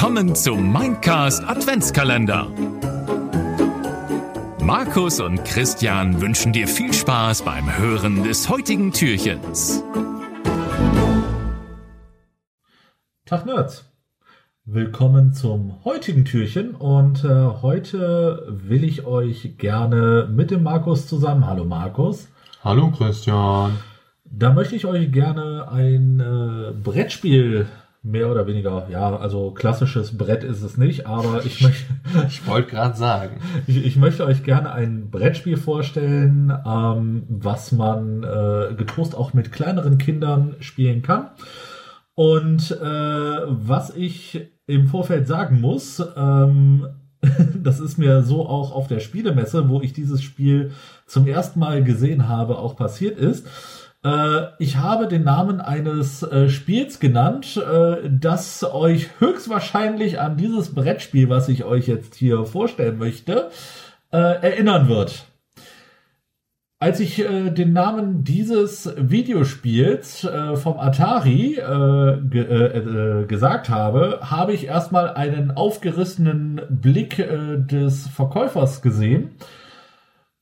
Willkommen zum Mindcast Adventskalender. Markus und Christian wünschen dir viel Spaß beim Hören des heutigen Türchens. Tag Nerds. Willkommen zum heutigen Türchen und äh, heute will ich euch gerne mit dem Markus zusammen, hallo Markus, Hallo Christian. da möchte ich euch gerne ein äh, Brettspiel mehr oder weniger, ja, also klassisches Brett ist es nicht, aber ich möchte, Ich wollte gerade sagen. ich, ich möchte euch gerne ein Brettspiel vorstellen, ähm, was man äh, getrost auch mit kleineren Kindern spielen kann. Und äh, was ich im Vorfeld sagen muss, ähm, das ist mir so auch auf der Spielemesse, wo ich dieses Spiel zum ersten Mal gesehen habe, auch passiert ist. Äh, ich habe den Namen eines äh, Spiels genannt, äh, das euch höchstwahrscheinlich an dieses Brettspiel, was ich euch jetzt hier vorstellen möchte, erinnern wird. Als ich den Namen dieses Videospiels vom Atari ge gesagt habe, habe ich erstmal einen aufgerissenen Blick des Verkäufers gesehen.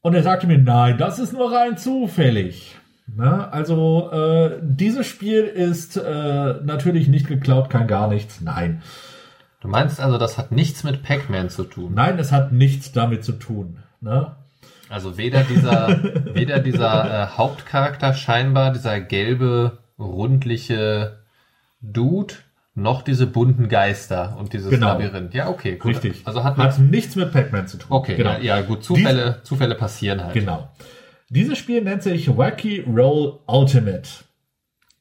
Und er sagte mir, nein, das ist nur rein zufällig. Na, also äh, dieses Spiel ist äh, natürlich nicht geklaut, kein gar nichts. Nein. Du meinst also, das hat nichts mit Pac-Man zu tun? Nein, es hat nichts damit zu tun. Ne? Also weder dieser, weder dieser äh, Hauptcharakter scheinbar, dieser gelbe, rundliche Dude, noch diese bunten Geister und dieses Genau. Labyrinth. Ja, okay, gut. Richtig. Also hat hat nichts mit Pac-Man zu tun. Okay, genau. ja, ja, gut. Zufälle, Zufälle passieren halt. Genau. Dieses Spiel nennt sich Wacky Roll Ultimate.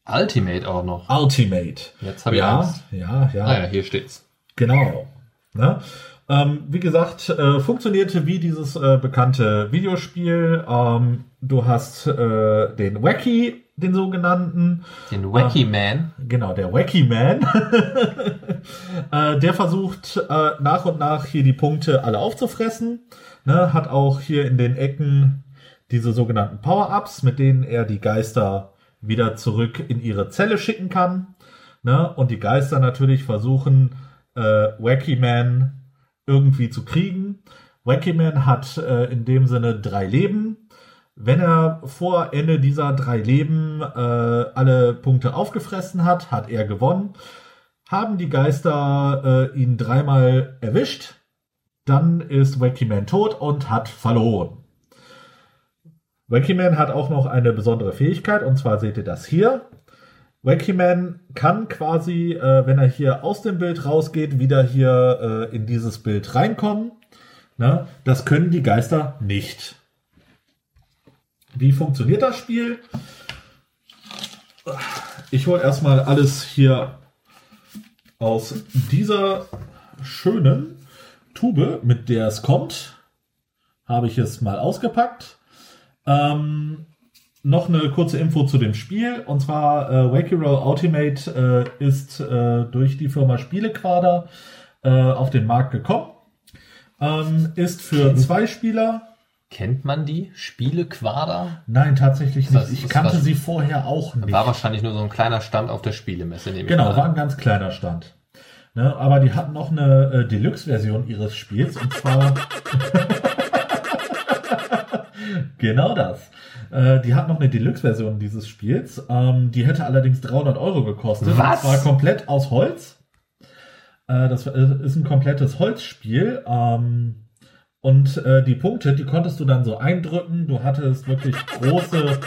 Ultimate auch noch. Ultimate. Jetzt habe ich ja, Angst. ja, ja, Ah ja, hier steht's. genau. Ne? Ähm, wie gesagt, äh, funktionierte wie dieses äh, bekannte Videospiel. Ähm, du hast äh, den Wacky, den sogenannten, Den Wacky Man. Genau, der Wacky Man. äh, der versucht äh, nach und nach hier die Punkte alle aufzufressen. Ne, hat auch hier in den Ecken diese sogenannten Power-Ups, mit denen er die Geister wieder zurück in ihre Zelle schicken kann. Ne, und die Geister natürlich versuchen, äh, Wacky Man irgendwie zu kriegen. Wacky Man hat äh, in dem Sinne drei Leben. Wenn er vor Ende dieser drei Leben äh, alle Punkte aufgefressen hat, hat er gewonnen. Haben die Geister äh, ihn dreimal erwischt, dann ist Wacky Man tot und hat verloren. Wacky Man hat auch noch eine besondere Fähigkeit, und zwar seht ihr das hier. Wacky Man kann quasi, äh, wenn er hier aus dem Bild rausgeht, wieder hier äh, in dieses Bild reinkommen. Ne? Das können die Geister nicht. Wie funktioniert das Spiel? Ich hole erstmal alles hier aus dieser schönen Tube, mit der es kommt. Habe ich es mal ausgepackt. Ähm, noch eine kurze Info zu dem Spiel. Und zwar äh, Wacky Roll Ultimate äh, ist äh, durch die Firma Spielequader äh, auf den Markt gekommen. Ähm, ist für zwei Spieler. Kennt man die? Spiele Quader? Nein, tatsächlich nicht. das- Ich kannte das- sie vorher auch nicht. War wahrscheinlich nur so ein kleiner Stand auf der Spielemesse, Genau, war ein ganz kleiner Stand. Ne, aber die hatten noch eine äh, Deluxe-Version ihres Spiels und zwar genau das. Äh, die hat noch eine Deluxe-Version dieses Spiels. Ähm, die hätte allerdings 300 Euro gekostet. Was? Und zwar komplett aus Holz. Äh, das ist ein komplettes Holzspiel. Ähm, und äh, die Punkte, die konntest du dann so eindrücken. Du hattest wirklich große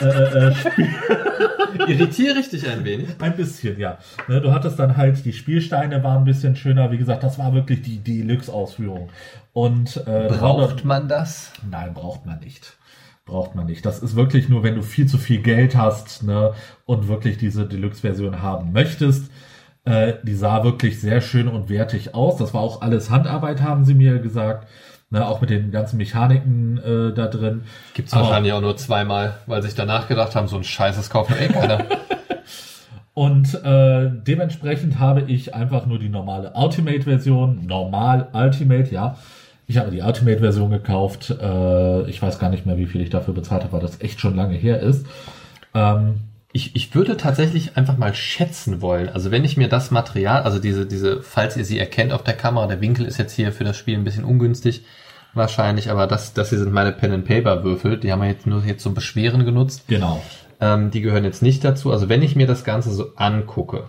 äh, äh, Spiel Irritiere ich dich ein wenig? ein bisschen, ja. Ne, du hattest dann halt, die Spielsteine waren ein bisschen schöner. Wie gesagt, das war wirklich die Deluxe-Ausführung. Und äh, 300 Braucht man das? Nein, braucht man nicht. Braucht man nicht. Das ist wirklich nur, wenn du viel zu viel Geld hast ne, und wirklich diese Deluxe-Version haben möchtest. Äh, die sah wirklich sehr schön und wertig aus. Das war auch alles Handarbeit, haben sie mir gesagt. Ne, auch mit den ganzen Mechaniken äh, da drin. Gibt's Aber- wahrscheinlich auch nur zweimal, weil sich danach gedacht haben, so ein Scheiß, das kauft doch eh keiner. Und äh, dementsprechend habe ich einfach nur die normale Ultimate-Version, normal Ultimate, ja. Ich habe die Ultimate-Version gekauft. Äh, ich weiß gar nicht mehr, wie viel ich dafür bezahlt habe, weil das echt schon lange her ist. Ähm, Ich, ich würde tatsächlich einfach mal schätzen wollen. Also wenn ich mir das Material, also diese, diese, falls ihr sie erkennt auf der Kamera, der Winkel ist jetzt hier für das Spiel ein bisschen ungünstig wahrscheinlich, aber das, das hier sind meine Pen and Paper Würfel. Die haben wir jetzt nur jetzt zum Beschweren genutzt. Genau. Ähm, die gehören jetzt nicht dazu. Also wenn ich mir das Ganze so angucke,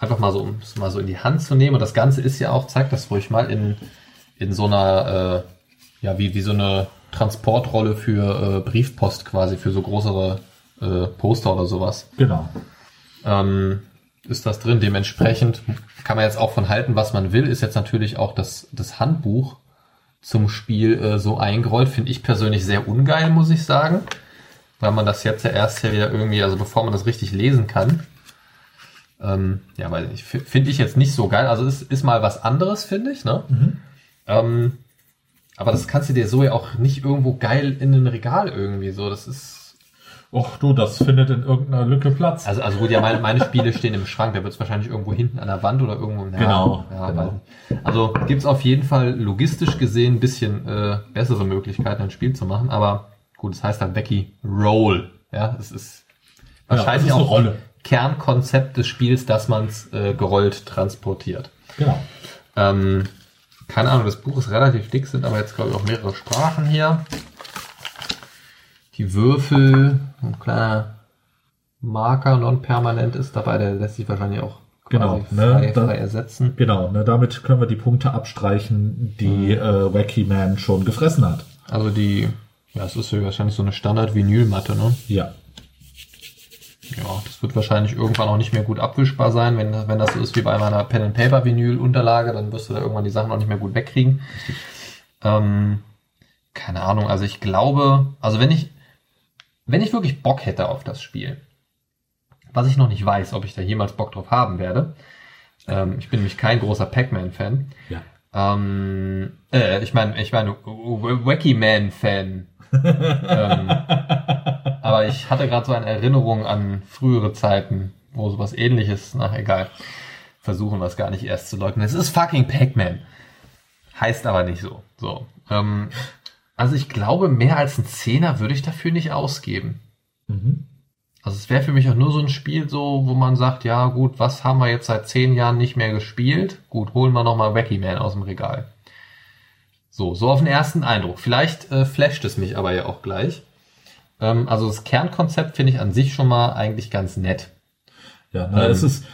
einfach mal so, um es mal so in die Hand zu nehmen. Und das Ganze ist ja auch, zeig das ruhig mal, in, in so einer, äh, ja, wie, wie so eine Transportrolle für äh, Briefpost quasi, für so größere äh, Poster oder sowas. Genau. Ähm, ist das drin. Dementsprechend kann man jetzt auch von halten, was man will. Ist jetzt natürlich auch das, das Handbuch zum Spiel äh, so eingerollt. Finde ich persönlich sehr ungeil, muss ich sagen. Weil man das jetzt ja erst ja wieder irgendwie, also bevor man das richtig lesen kann. Ähm, ja, weil ich finde ich jetzt nicht so geil. Also es ist mal was anderes, finde ich, ne? Ähm, aber das kannst du dir so ja auch nicht irgendwo geil in ein Regal irgendwie so. Das ist. Och du, das findet in irgendeiner Lücke Platz. Also, also gut, ja, meine, meine Spiele stehen im Schrank, da wird es wahrscheinlich irgendwo hinten an der Wand oder irgendwo. Ja, Genau, Ja, genau. Also gibt's auf jeden Fall logistisch gesehen ein bisschen äh, bessere Möglichkeiten, ein Spiel zu machen, aber gut, es heißt halt Becky Roll. Ja, es ist Ja, wahrscheinlich es ist auch. Kernkonzept des Spiels, dass man es äh, gerollt transportiert. Genau. Ähm, keine Ahnung, das Buch ist relativ dick, sind aber jetzt, glaube ich, auch mehrere Sprachen hier. Die Würfel, ein kleiner Marker, non-permanent ist dabei, der lässt sich wahrscheinlich auch Genau, ne, frei, da- frei ersetzen. Genau, ne, damit können wir die Punkte abstreichen, die äh, Wacky Man schon gefressen hat. Also die, ja, es ist wahrscheinlich so eine Standard-Vinylmatte, ne? Ja. Ja, das wird wahrscheinlich irgendwann auch nicht mehr gut abwischbar sein. Wenn, wenn das so ist wie bei meiner Pen-and-Paper-Vinyl-Unterlage, dann wirst du da irgendwann die Sachen auch nicht mehr gut wegkriegen. Ähm, keine Ahnung, also ich glaube, also wenn ich, wenn ich wirklich Bock hätte auf das Spiel, was ich noch nicht weiß, ob ich da jemals Bock drauf haben werde, ähm, ich bin nämlich kein großer Pac-Man-Fan, Ja. ähm, äh, ich meine, ich meine, Wacky Man-Fan. ähm, aber ich hatte gerade so eine Erinnerung an frühere Zeiten, wo sowas ähnliches, na egal, versuchen wir es gar nicht erst zu leugnen. Es ist fucking Pac-Man. Heißt aber nicht so. So. Ähm, also ich glaube, mehr als ein Zehner würde ich dafür nicht ausgeben. Mhm. Also es wäre für mich auch nur so ein Spiel so, wo man sagt, ja gut, was haben wir jetzt seit zehn Jahren nicht mehr gespielt? Gut, holen wir nochmal Wacky Man aus dem Regal. So, so auf den ersten Eindruck. Vielleicht äh, flasht es mich aber ja auch gleich. Ähm, also das Kernkonzept finde ich an sich schon mal eigentlich ganz nett. Ja, na, Ähm. es ist.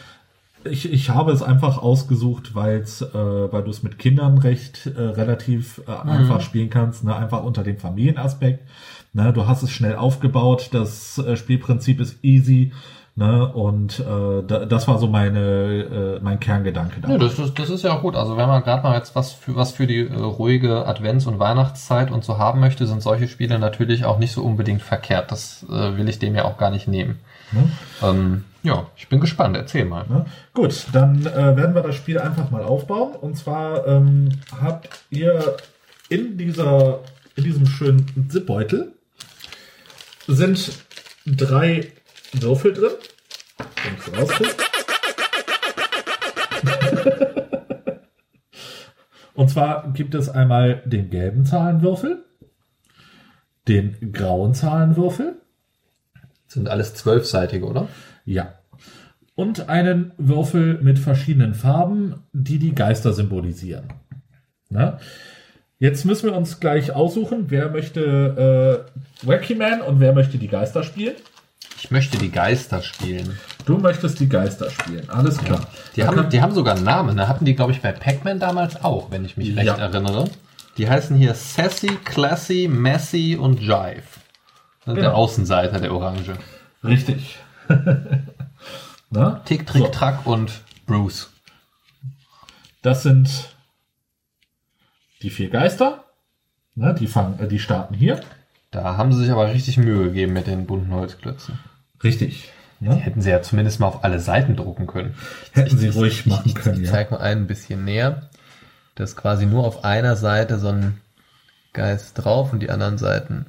Ich, ich habe es einfach ausgesucht, weil's, äh, weil du es mit Kindern recht äh, relativ äh, Mhm. einfach spielen kannst, ne? einfach unter dem Familienaspekt. Ne? Du hast es schnell aufgebaut, das äh, Spielprinzip ist easy, ne? Und äh, da, das war so meine äh, mein Kerngedanke da. Ja, das, ist, das ist ja auch gut. Also wenn man gerade mal jetzt was für, was für die äh, ruhige Advents- und Weihnachtszeit und so haben möchte, sind solche Spiele natürlich auch nicht so unbedingt verkehrt. Das äh, will ich dem ja auch gar nicht nehmen. Ne? Ähm, ja, ich bin gespannt. Erzähl mal. Ne? Gut, dann äh, werden wir das Spiel einfach mal aufbauen. Und zwar ähm, habt ihr in dieser, in diesem schönen Zipbeutel sind drei Würfel drin. Und zwar gibt es einmal den gelben Zahlenwürfel, den grauen Zahlenwürfel, Sind alles zwölfseitige, oder? ja. Und einen Würfel mit verschiedenen Farben, die die Geister symbolisieren. Na? Jetzt müssen wir uns gleich aussuchen, wer möchte äh, Wacky Man und wer möchte die Geister spielen. Ich möchte die Geister spielen. Du möchtest die Geister spielen, alles klar. Die, Da haben, die haben sogar einen Namen. Da hatten die, glaube ich, bei Pac-Man damals auch, wenn ich mich recht Ja. erinnere. Die heißen hier Sassy, Classy, Messy und Jive. Das ist Der Genau. Außenseiter, der Orange. Richtig. Na? Tick, Trick, So. Track und Bruce. Das sind die vier Geister. Na, die, fangen, äh, die starten hier. Da haben sie sich aber richtig Mühe gegeben mit den bunten Holzklötzen. Richtig. Die Ne? hätten sie ja zumindest mal auf alle Seiten drucken können. Hätten sie ruhig machen können, Ich ja. zeige mal einen ein bisschen näher. Da ist quasi nur auf einer Seite so ein Geist drauf und die anderen Seiten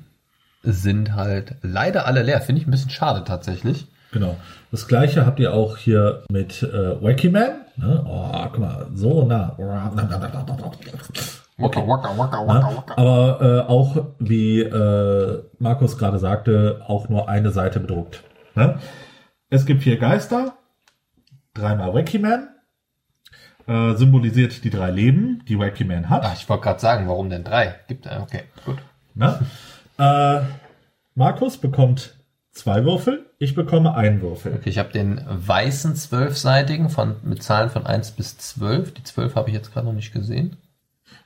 sind halt leider alle leer. Finde ich ein bisschen schade tatsächlich. Genau. Das gleiche habt ihr auch hier mit äh, Wacky Man. Ne? Oh, guck mal, so nah. Waka, waka, waka, Ne? Aber äh, auch, wie äh, Markus gerade sagte, auch nur eine Seite bedruckt. Ne? es gibt vier Geister, dreimal Wacky Man, äh, symbolisiert die drei Leben, die Wacky Man hat. Ach, ich wollte gerade sagen, warum denn drei? Gibt äh, okay, gut. Ne? Äh, Markus bekommt zwei Würfel, ich bekomme einen Würfel. Okay, ich habe den weißen zwölfseitigen von mit Zahlen von 1 bis 12. Die 12 habe ich jetzt gerade noch nicht gesehen.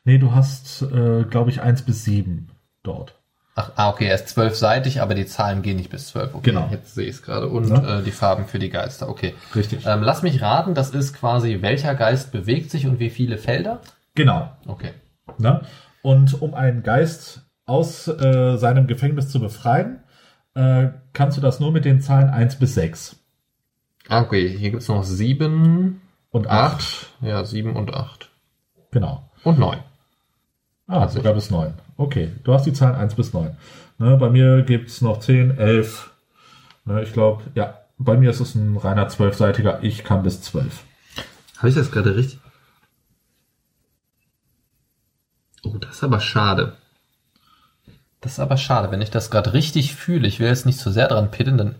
Nee, du hast, äh, glaube ich, eins bis sieben dort. Ach, ah, okay, er ist zwölfseitig, aber die Zahlen gehen nicht bis zwölf. Okay, Genau. jetzt sehe ich es gerade. Und Ja. äh, die Farben für die Geister, okay. Richtig. Ähm, lass mich raten, das ist quasi, welcher Geist bewegt sich und wie viele Felder? Genau. Okay. Ne? Und um einen Geist aus äh, seinem Gefängnis zu befreien, äh, kannst du das nur mit den Zahlen 1 bis 6. Ah, Okay, hier gibt's noch sieben, Und 8. acht, ja, sieben und acht. Genau. Und neun. Ah, sogar bis 9. Okay, du hast die Zahlen 1 bis 9. Ne, bei mir gibt's noch 10, 11. Ne, ich glaube, ja, bei mir ist es ein reiner zwölfseitiger. Ich kann bis 12. Habe ich das gerade richtig? Oh, das ist aber schade. Das ist aber schade, wenn ich das gerade richtig fühle. Ich will jetzt nicht zu sehr dran pitteln, dann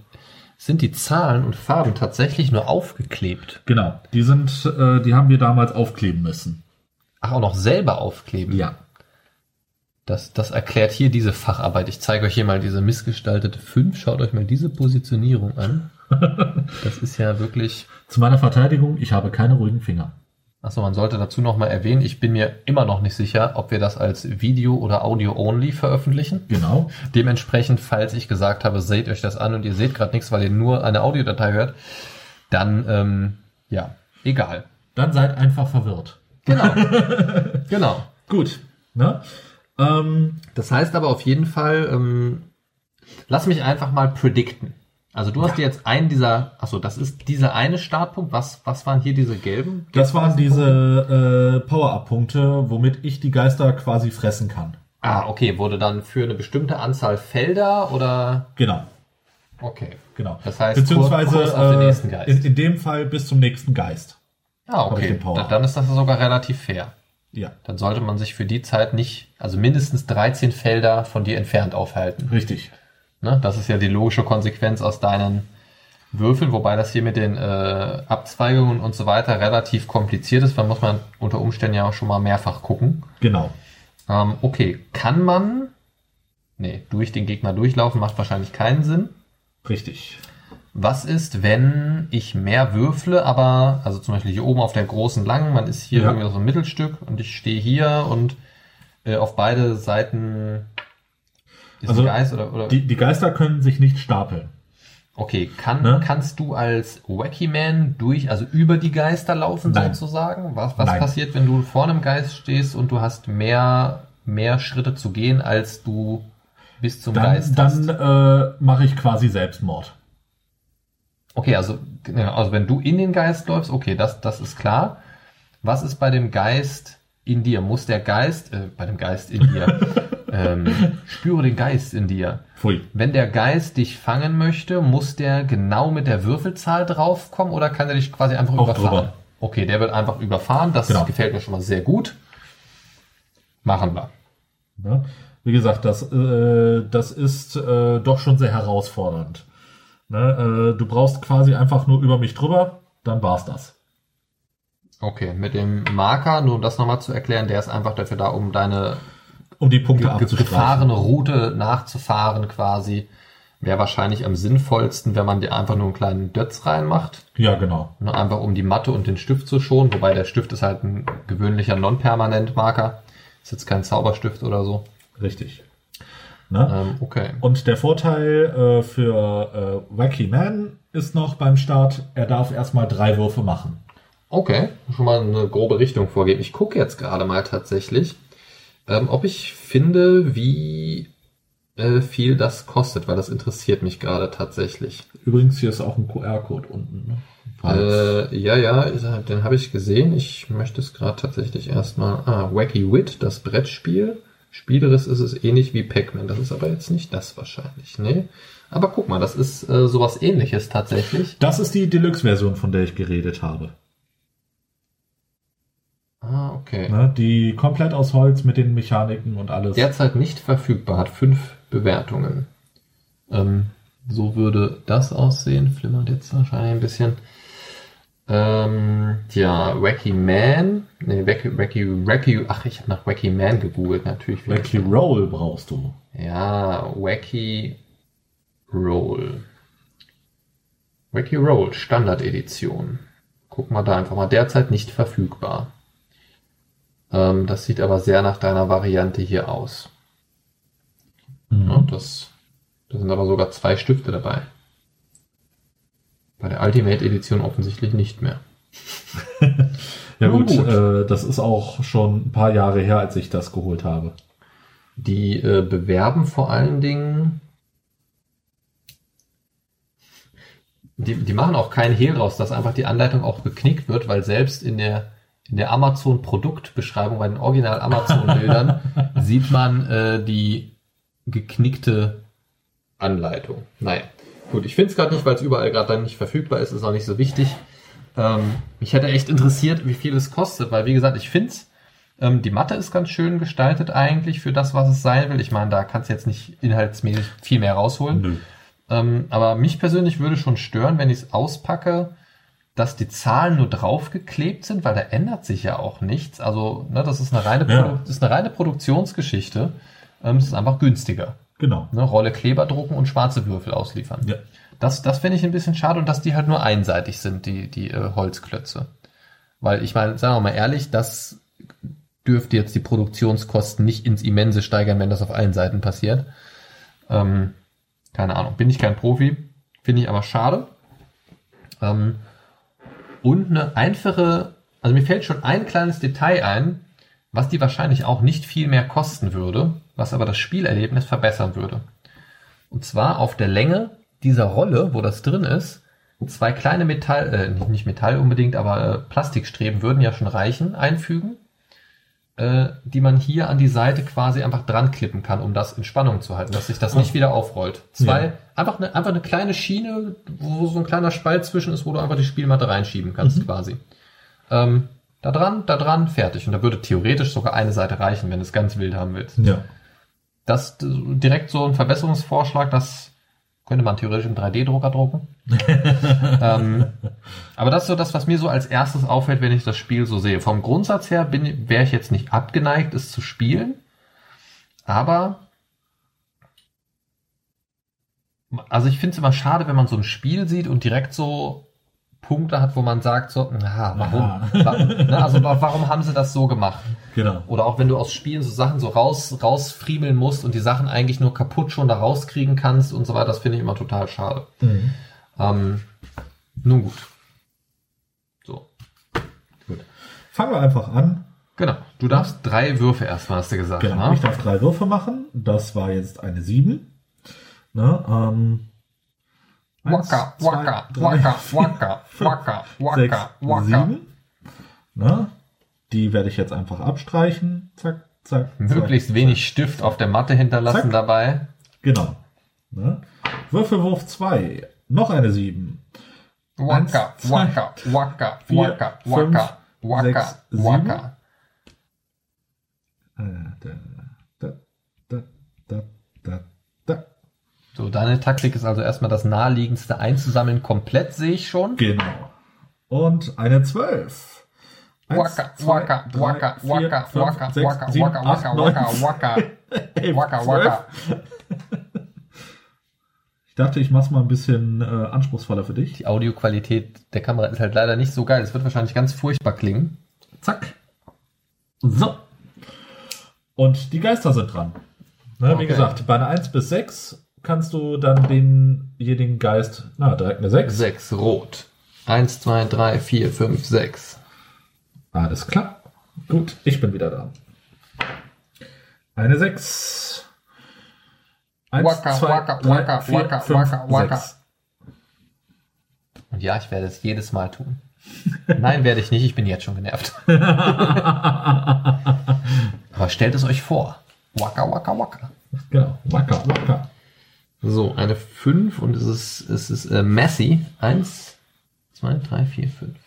sind die Zahlen und Farben tatsächlich nur aufgeklebt. Genau, die sind, äh, die haben wir damals aufkleben müssen. Ach, auch noch selber aufkleben. Ja. Das, das erklärt hier diese Facharbeit. Ich zeige euch hier mal diese missgestaltete 5. Schaut euch mal diese Positionierung an. Das ist ja wirklich. Zu meiner Verteidigung, ich habe keine ruhigen Finger. Achso, man sollte dazu noch mal erwähnen, ich bin mir immer noch nicht sicher, ob wir das als Video oder Audio only veröffentlichen. Genau. Dementsprechend, falls ich gesagt habe, seht euch das an und ihr seht gerade nichts, weil ihr nur eine Audiodatei hört, dann ähm, ja, egal. Dann seid einfach verwirrt. Genau. genau. Gut. Ne? Ähm, Das heißt aber auf jeden Fall, ähm, lass mich einfach mal predikten. Also du hast dir jetzt einen dieser, achso, das ist dieser eine Startpunkt. Was, was waren hier diese gelben? das waren diese äh, Power-Up-Punkte, womit ich die Geister quasi fressen kann. Ah, okay, wurde dann für eine bestimmte Anzahl Felder oder? Genau. Okay. Genau. Das heißt, Beziehungsweise Kurs äh, nächsten Geist. in, in dem Fall bis zum nächsten Geist. Ah, okay. Da- Dann ist das sogar relativ fair. Ja, Dann sollte man sich für die Zeit nicht, also mindestens 13 Felder von dir entfernt aufhalten. richtig. Ne? Das ist ja die logische Konsequenz aus deinen Würfeln, wobei das hier mit den äh, Abzweigungen und so weiter relativ kompliziert ist, weil muss man unter Umständen ja auch schon mal mehrfach gucken. Genau. Ähm, okay, kann man, nee, durch den Gegner durchlaufen macht wahrscheinlich keinen Sinn. Richtig. Was ist, wenn ich mehr würfle, aber, also zum Beispiel hier oben auf der großen langen, man ist hier Ja. irgendwie so ein Mittelstück und ich stehe hier und äh, auf beide Seiten ist Also, ein Geist oder, oder Die, die Geister können sich nicht stapeln. okay, kann, Ne? kannst du als Wacky Man durch, also über die Geister laufen Nein. sozusagen? Was, was Nein. passiert, wenn du vor einem Geist stehst und du hast mehr, mehr Schritte zu gehen, als du bis zum Dann, Geist dann hast? äh, mache ich quasi Selbstmord. Okay, also, genau, also wenn du in den Geist läufst, okay, das, das ist klar. Was ist bei dem Geist in dir? Muss der Geist, äh, bei dem Geist in dir, ähm, spüre den Geist in dir. Pfui. Wenn der Geist dich fangen möchte, muss der genau mit der Würfelzahl draufkommen oder kann er dich quasi einfach Auch überfahren? drüber. Okay, der wird einfach überfahren. Das Genau. gefällt mir schon mal sehr gut. Machen wir. Ne? Wie gesagt, das, äh, das ist äh, doch schon sehr herausfordernd. Ne? Äh, du brauchst quasi einfach nur über mich drüber, dann war's das. Okay, mit dem Marker, nur um das nochmal zu erklären, der ist einfach dafür da, um deine Um die Punkte ge- gefahrene Route nachzufahren quasi. Wäre wahrscheinlich am sinnvollsten, wenn man dir einfach nur einen kleinen Dötz reinmacht. Ja, genau. Ne, einfach um die Matte und den Stift zu schonen. Wobei der Stift ist halt ein gewöhnlicher Non-Permanent-Marker. Ist jetzt kein Zauberstift oder so. Richtig. Ne? Ähm, okay. Und der Vorteil äh, für äh, Wacky Man ist noch beim Start, er darf erstmal drei Würfe machen. Okay, schon mal eine grobe Richtung vorgeben. Ich gucke jetzt gerade mal tatsächlich, ähm, ob ich finde, wie äh, viel das kostet, weil das interessiert mich gerade tatsächlich. Übrigens, hier ist auch ein QR-Code unten. Ne? Äh, ja, ja, er- den habe ich gesehen. Ich möchte es gerade tatsächlich erstmal. Ah, Wacky Wit, das Brettspiel. Spielerisch ist es ähnlich wie Pac-Man. Das ist aber jetzt nicht das wahrscheinlich. Nee. Aber guck mal, das ist äh, sowas ähnliches tatsächlich. Das ist die Deluxe-Version, von der ich geredet habe. Ah, okay. Ne? Die komplett aus Holz mit den Mechaniken und alles. Derzeit nicht verfügbar, hat fünf Bewertungen. Ähm, So würde das aussehen. Flimmert jetzt wahrscheinlich ein bisschen. Ähm, ja, Wacky Man. Nee, Wacky, Wacky, Wacky, ach, ich habe nach Wacky Man gegoogelt, natürlich. Wacky Roll brauchst du. Ja, Wacky Roll. Wacky Roll, Standard-Edition. Gucken wir da einfach mal. Derzeit nicht verfügbar. Ähm, das sieht aber sehr nach deiner Variante hier aus. Mhm. Ja, das, da sind aber sogar zwei Stifte dabei. Bei der Ultimate Edition offensichtlich nicht mehr. Ja gut, gut. Äh, das ist auch schon ein paar Jahre her, als ich das geholt habe. Die äh, bewerben vor allen Dingen. Die, die machen auch keinen Hehl draus, dass einfach die Anleitung auch geknickt wird, weil selbst in der, in der Amazon-Produktbeschreibung bei den original Amazon-Bildern sieht man äh, die geknickte Anleitung. Naja, gut, ich finde es gerade nicht, weil es überall gerade dann nicht verfügbar ist, ist auch nicht so wichtig. Ähm, mich hätte echt interessiert, wie viel es kostet, weil wie gesagt, ich finde es ähm, die Matte ist ganz schön gestaltet eigentlich für das, was es sein will. Ich meine, da kannst du jetzt nicht inhaltsmäßig viel mehr rausholen. Ähm, aber mich persönlich würde schon stören, wenn ich es auspacke, dass die Zahlen nur draufgeklebt sind, weil da ändert sich ja auch nichts. Also, ne, das ist eine reine, Ja. Das ist eine reine Produktionsgeschichte. Ähm, es ist einfach günstiger. Genau. Ne, Rolle Kleber drucken und schwarze Würfel ausliefern. Ja. Das, das finde ich ein bisschen schade und dass die halt nur einseitig sind, die, die äh, Holzklötze. Weil ich meine, sagen wir mal ehrlich, das dürfte jetzt die Produktionskosten nicht ins Immense steigern, wenn das auf allen Seiten passiert. Ähm, keine Ahnung, bin ich kein Profi, finde ich aber schade. Ähm, und eine einfache, also mir fällt schon ein kleines Detail ein, was die wahrscheinlich auch nicht viel mehr kosten würde, was aber das Spielerlebnis verbessern würde. Und zwar auf der Länge dieser Rolle, wo das drin ist, zwei kleine Metall, äh, nicht- nicht Metall unbedingt, aber äh, Plastikstreben würden ja schon reichen, einfügen, äh, die man hier an die Seite quasi einfach dran klippen kann, um das in Spannung zu halten, dass sich das nicht wieder aufrollt. Zwei, Ja. einfach, eine, einfach eine kleine Schiene, wo so ein kleiner Spalt zwischen ist, wo du einfach die Spielmatte reinschieben kannst quasi. Ähm, da dran, da dran, fertig. Und da würde theoretisch sogar eine Seite reichen, wenn du es ganz wild haben willst Ja. Das direkt so ein Verbesserungsvorschlag, das könnte man theoretisch im 3D-Drucker drucken. ähm, aber das ist so das, was mir so als erstes auffällt, wenn ich das Spiel so sehe. Vom Grundsatz her bin, wäre ich jetzt nicht abgeneigt, es zu spielen, aber also ich finde es immer schade, wenn man so ein Spiel sieht und direkt so Punkte hat, wo man sagt so, na, warum? Wa- ne, also wa- warum haben sie das so gemacht? Genau. Oder auch wenn du aus Spielen so Sachen so raus, rausfriemeln musst und die Sachen eigentlich nur kaputt schon da rauskriegen kannst und so weiter, das finde ich immer total schade. Mhm. Ähm, nun gut. So, Gut. Fangen wir einfach an. genau. Du darfst drei Würfe erstmal, hast du gesagt. Genau. ne? Ich darf drei Würfe machen. Das war jetzt eine 7. Ne, ähm, eins, Waka, zwei, waka, drei, waka, vier, waka, fünf, waka, sechs, waka, waka. sieben. Ne, die werde ich jetzt einfach abstreichen. Zack, zack. Möglichst zack, wenig Stift auf der Matte hinterlassen Zack. dabei. Genau. Ne? Würfelwurf 2. Noch eine 7. Waka, Eins, zwei, waka, waka, vier, waka, fünf, waka, waka, sechs, waka. Äh, da, da, da. So, deine Taktik ist also erstmal das naheliegendste einzusammeln. Komplett sehe ich schon. Genau. Und eine 12. Waka, waka, waka, waka, waka, waka, waka, waka, waka, waka, waka. Ich dachte, ich mach's mal ein bisschen äh, anspruchsvoller für dich. Die Audioqualität der Kamera ist halt leider nicht so geil. Es wird wahrscheinlich ganz furchtbar klingen. Zack. So. Und die Geister sind dran. Ne, Wie Okay. gesagt, bei einer 1 bis 6 kannst du dann denjenigen Geist, na, direkt eine 6. Sechs rot. Eins, zwei, drei, vier, fünf, sechs. Alles klar. Gut, ich bin wieder dran. Eine 6. Eins, Waka, zwei, waka, drei, waka, vier, waka, fünf, waka, waka. sechs. Und ja, ich werde es jedes Mal tun. Nein, werde ich nicht. Ich bin jetzt schon genervt. Aber stellt es euch vor. Waka, waka, waka. Genau. Waka, waka. So, eine 5 und es ist, es ist äh, Messi. Eins, zwei, drei, vier, fünf.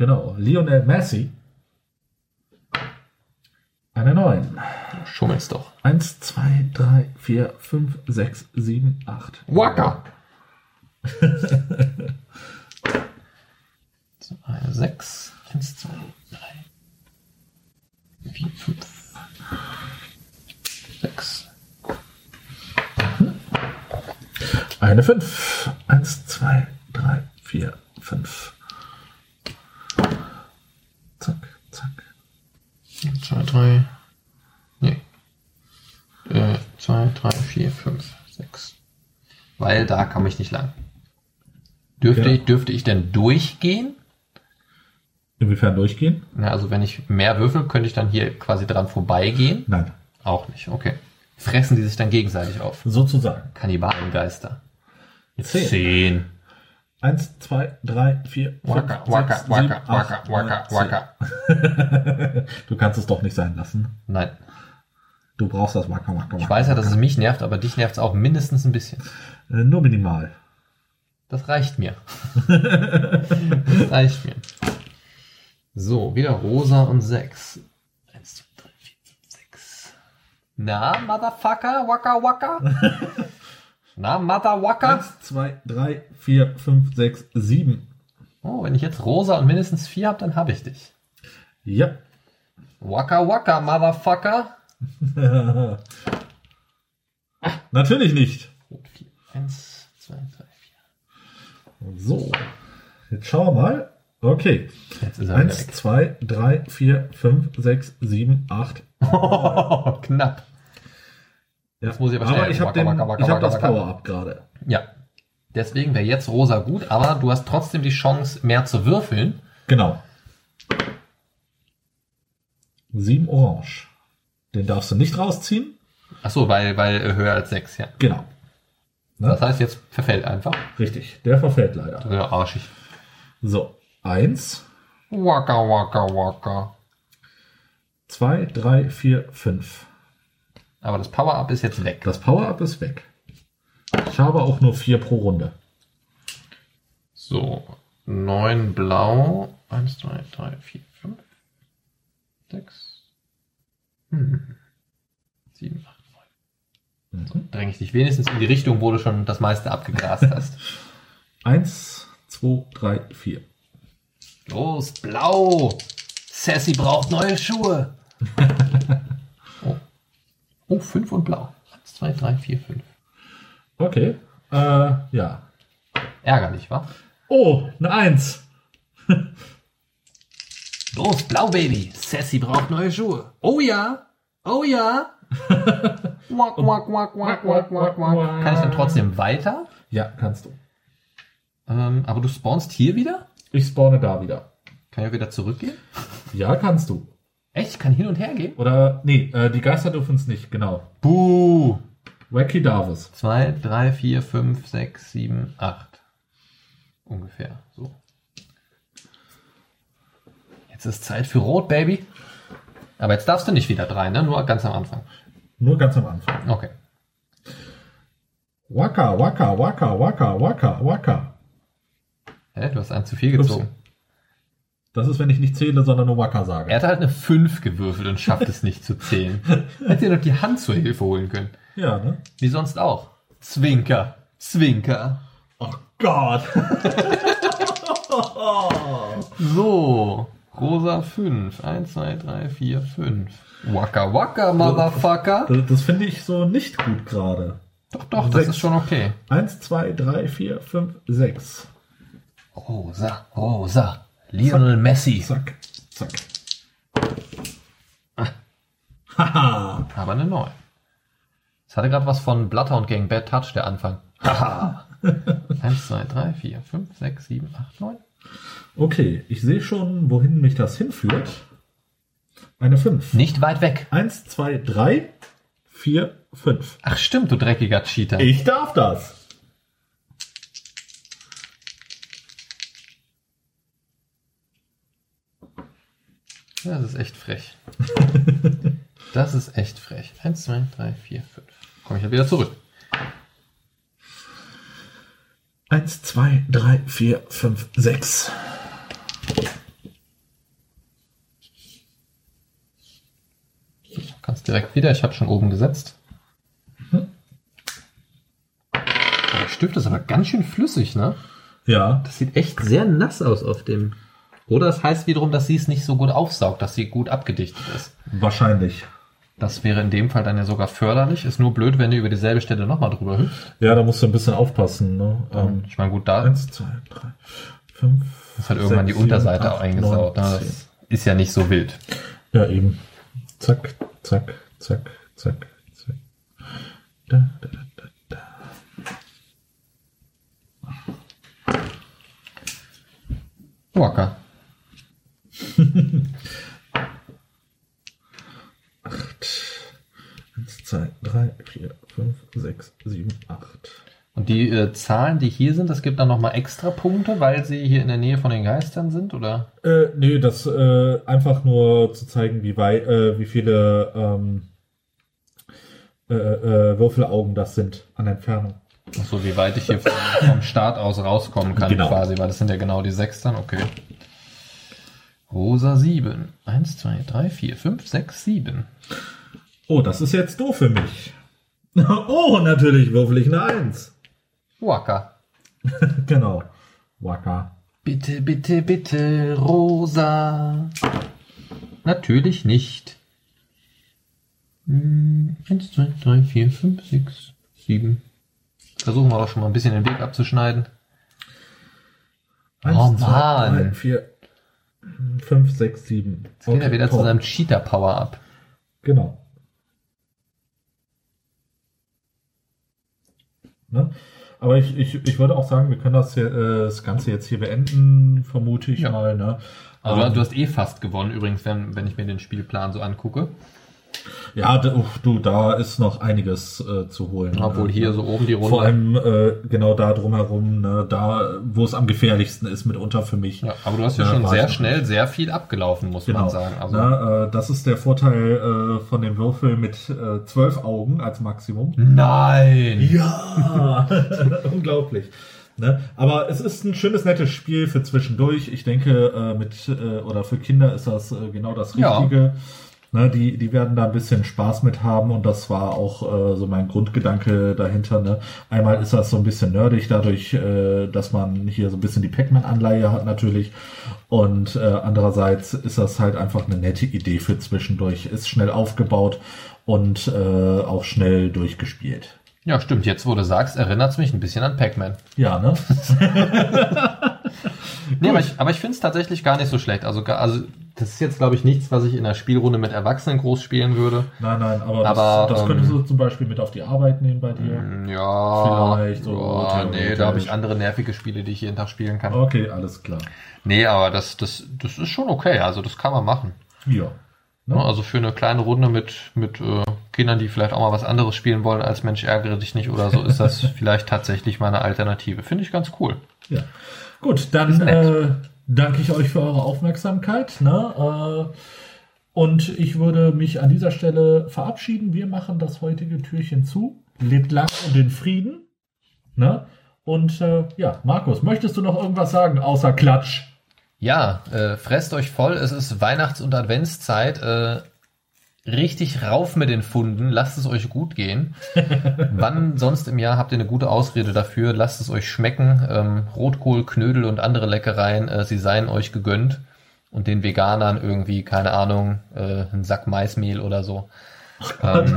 Genau. Lionel Messi. Eine 9. schummelst doch. 1, 2, 3, 4, 5, 6, 7, 8. Waka. so, eine 6. 1, 2, 3, 4, 5, 6. Eine 5. 1, 2, 3, 4, 5. Zack, zack. 2, 3. Nee. Äh, 2, 3, 4, 5, 6. Weil da kam ich nicht lang. Dürfte, Ja. ich, dürfte ich denn durchgehen? Inwiefern durchgehen? Na, also wenn ich mehr würfel, könnte ich dann hier quasi dran vorbeigehen? Nein. Auch nicht, okay. Fressen die sich dann gegenseitig auf? Sozusagen. Kannibalengeister. Zehn. Zehn. 1, 2, 3, 4, 5, Waka, 6, waka, 7, waka, 8, waka, 9, waka, 10. waka. Du kannst es doch nicht sein lassen. Nein. Du brauchst das Waka, Waka, Waka. Ich weiß ja, dass es mich nervt, aber dich nervt es auch mindestens ein bisschen. Äh, Nur minimal. Das reicht mir. das reicht mir. So, wieder rosa und sechs. Eins, zwei, drei, vier, fünf, sechs. Na, Motherfucker, waka waka? Na, Motherfucker? 1, 2, 3, 4, 5, 6, 7. Oh, wenn ich jetzt rosa und mindestens vier habe, dann habe ich dich. Ja. Waka waka, Motherfucker. Natürlich nicht. Rot vier. Eins, zwei, drei, vier. So. Jetzt schauen wir mal. Okay. Jetzt ist er wieder 1, 2, 3, 4, 5, 6, 7, 8. weg. Knapp. Ja. Jetzt muss ich aber aber schnell. ich habe hab das. Power-Up gerade. Ja. Deswegen wäre jetzt rosa gut, aber du hast trotzdem die Chance, mehr zu würfeln. Genau. 7 Orange. Den darfst du nicht rausziehen. Ach so, weil, weil äh, höher als sechs, ja. Genau. Das heißt, jetzt verfällt einfach. Richtig. Der verfällt leider. Ja, arschig. So. 1, Waka, waka, waka. 2, 3, 4, 5. Aber das Power-Up ist jetzt weg. Das Power-Up ist weg. Ich habe auch nur 4 pro Runde. So, neun blau. Eins, zwei, drei, vier, fünf, sechs, hm. sieben, acht, neun. So, dränge ich dich wenigstens in die Richtung, wo du schon das meiste abgegrast hast. 1, 2, 3, 4. Los, blau! Sassy braucht neue Schuhe. oh. oh, fünf und blau. Eins, zwei, drei, vier, fünf. Okay. Äh, ja. Ärgerlich, wa? Oh, eine 1. Los, blau, Baby. Sassy braucht neue Schuhe. Oh ja. Oh ja. Wack, wack, wack, wack, wack, wack, wack. Kann ich dann trotzdem weiter? Ja, kannst du. Ähm, aber du spawnst hier wieder? Ich spawne da wieder. Kann ich auch wieder zurückgehen? Ja, kannst du. Echt? Ich kann hin und her gehen? Oder, nee, äh, die Geister dürfen es nicht, genau. Buh. Wacky Davis. Zwei, drei, vier, fünf, sechs, sieben, acht. Ungefähr. So. Jetzt ist Zeit für Rot, Baby. Aber jetzt darfst du nicht wieder drei, ne? Nur ganz am Anfang. Nur ganz am Anfang. Okay. Waka, waka, waka, waka, waka, waka. Hä? Du hast einen zu viel gezogen. Das ist, wenn ich nicht zähle, sondern nur waka sage. Er hat halt eine 5 gewürfelt und schafft es nicht zu zählen. Hätte dir doch die Hand zur Hilfe holen können. Ja, ne? Wie sonst auch. Zwinker. Zwinker. Oh Gott. So. Rosa 5. 1, 2, 3, 4, 5. Waka waka, Motherfucker. Das, das finde ich so nicht gut gerade. Doch, doch, das Sechs. ist schon okay. 1, 2, 3, 4, 5, 6. Rosa, Rosa. Lionel Messi. Zack, zack. Haha. Aber eine 9. Es hatte gerade was von Bloodhound gegen Bad Touch, der Anfang. Haha. 1, 2, 3, 4, 5, 6, 7, 8, 9. Okay, ich sehe schon, wohin mich das hinführt. Eine 5. Nicht weit weg. 1, 2, 3, 4, 5. Ach stimmt, du dreckiger Cheater. Ich darf das. Das ist echt frech. Das ist echt frech. 1, 2, 3, 4, 5. Komme ich ja wieder zurück. 1, 2, 3, 4, 5, 6. kannst direkt wieder. Ich habe schon oben gesetzt. Der Stift ist aber ganz schön flüssig, ne? Ja. Das sieht echt sehr nass aus auf dem. Oder das heißt wiederum, dass sie es nicht so gut aufsaugt, dass sie gut abgedichtet ist. Wahrscheinlich. Das wäre in dem Fall dann ja sogar förderlich. Ist nur blöd, wenn du über dieselbe Stelle nochmal drüber hüpfst. Ja, da musst du ein bisschen aufpassen. Ne? Ähm, ich meine, gut, da. Eins, zwei, drei, fünf. Das hat irgendwann sechs, die Unterseite acht, eingesaut. Neun, ne? das ist ja nicht so wild. Ja, eben. Zack, zack, zack, zack, zack. Da, da, da, da. Walker. 2, 3, 4, 5, 6, 7, 8. Und die äh, Zahlen, die hier sind, das gibt dann nochmal extra Punkte, weil sie hier in der Nähe von den Geistern sind, oder? Äh, nö, das äh, einfach nur zu zeigen, wie, wei äh, wie viele ähm, äh, äh, Würfelaugen das sind an Entfernung. Achso, wie weit ich hier vom, vom Start aus rauskommen kann, genau. quasi, weil das sind ja genau die sechs dann, okay. Rosa 7. 1, 2, 3, 4, 5, 6, 7. Oh, das ist jetzt doof für mich. oh, natürlich würfel ich eine Eins. Wacker. Genau. Waka. Bitte, bitte, bitte, Rosa. Natürlich nicht. Hm, 1, 2, 3, 4, 5, 6, 7. Versuchen wir doch schon mal ein bisschen den Weg abzuschneiden. Eins, Oh, zwei, Mann. drei, vier, fünf, sechs, sieben. Jetzt geht er wieder zu top. seinem Cheater-Power ab. Genau. Ne? Aber ich, ich, ich würde auch sagen, wir können das, hier, äh, das Ganze jetzt hier beenden, vermute ich Ja. mal. Ne? Also Ähm, du hast eh fast gewonnen, übrigens, wenn, wenn ich mir den Spielplan so angucke. Ja, uff, du, da ist noch einiges äh, zu holen. Obwohl ne? hier so oben die Runde. Vor allem äh, genau da drumherum, ne, da, wo es am gefährlichsten ist mitunter für mich. Ja, aber du hast ja, Ja, schon war sehr schnell sehr viel abgelaufen, muss Genau. man sagen. Also, Ne, äh, das ist der Vorteil äh, von dem Würfel mit äh, zwölf Augen als Maximum. Nein! Ja, unglaublich. Ne? Aber es ist ein schönes, nettes Spiel für zwischendurch. Ich denke, äh, mit äh, oder für Kinder ist das äh, genau das Ja. Ne, die, die werden da ein bisschen Spaß mit haben und das war auch äh, so mein Grundgedanke dahinter. Ne? Einmal ist das so ein bisschen nerdig, dadurch, äh, dass man hier so ein bisschen die Pac-Man-Anleihe hat natürlich. Und äh, andererseits ist das halt einfach eine nette Idee für zwischendurch. Ist schnell aufgebaut und äh, auch schnell durchgespielt. Ja, stimmt. Jetzt, wo du sagst, erinnert es mich ein bisschen an Pac-Man. Ja, ne? Nee, aber ich, aber ich finde es tatsächlich gar nicht so schlecht. Also, also das ist jetzt, glaube ich, nichts, was ich in einer Spielrunde mit Erwachsenen groß spielen würde. Nein, nein, aber, Aber, das, das ähm, könntest du zum Beispiel mit auf die Arbeit nehmen bei dir. Ja, Vielleicht so ja, nee, da habe ich andere nervige Spiele, die ich jeden Tag spielen kann. Okay, alles klar. Nee, aber das, das, das ist schon okay. Also das kann man machen. Ja. Ne? Also für eine kleine Runde mit, mit äh, Kindern, die vielleicht auch mal was anderes spielen wollen als Mensch ärgere dich nicht oder so, ist das vielleicht tatsächlich meine Alternative. Finde ich ganz cool. ja. Gut, dann danke ich euch für eure Aufmerksamkeit. Ne? Äh, und ich würde mich an dieser Stelle verabschieden. Wir machen das heutige Türchen zu. Lebt lang und in Frieden. Ne? Und äh, ja, Markus, möchtest du noch irgendwas sagen außer Klatsch? Ja, äh, fresst euch voll. Es ist Weihnachts- und Adventszeit. Äh, richtig rauf mit den Funden. Lasst es euch gut gehen. Wann sonst im Jahr habt ihr eine gute Ausrede dafür? Lasst es euch schmecken. Ähm, Rotkohl, Knödel und andere Leckereien, äh, sie seien euch gegönnt. Und den Veganern irgendwie, keine Ahnung, äh, ein Sack Maismehl oder so. Ähm,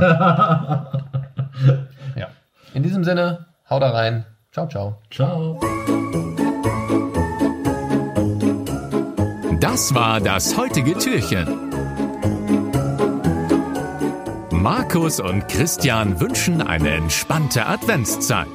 ja. In diesem Sinne, haut da rein. Ciao, ciao. Ciao. Das war das heutige Türchen. Markus und Christian wünschen eine entspannte Adventszeit.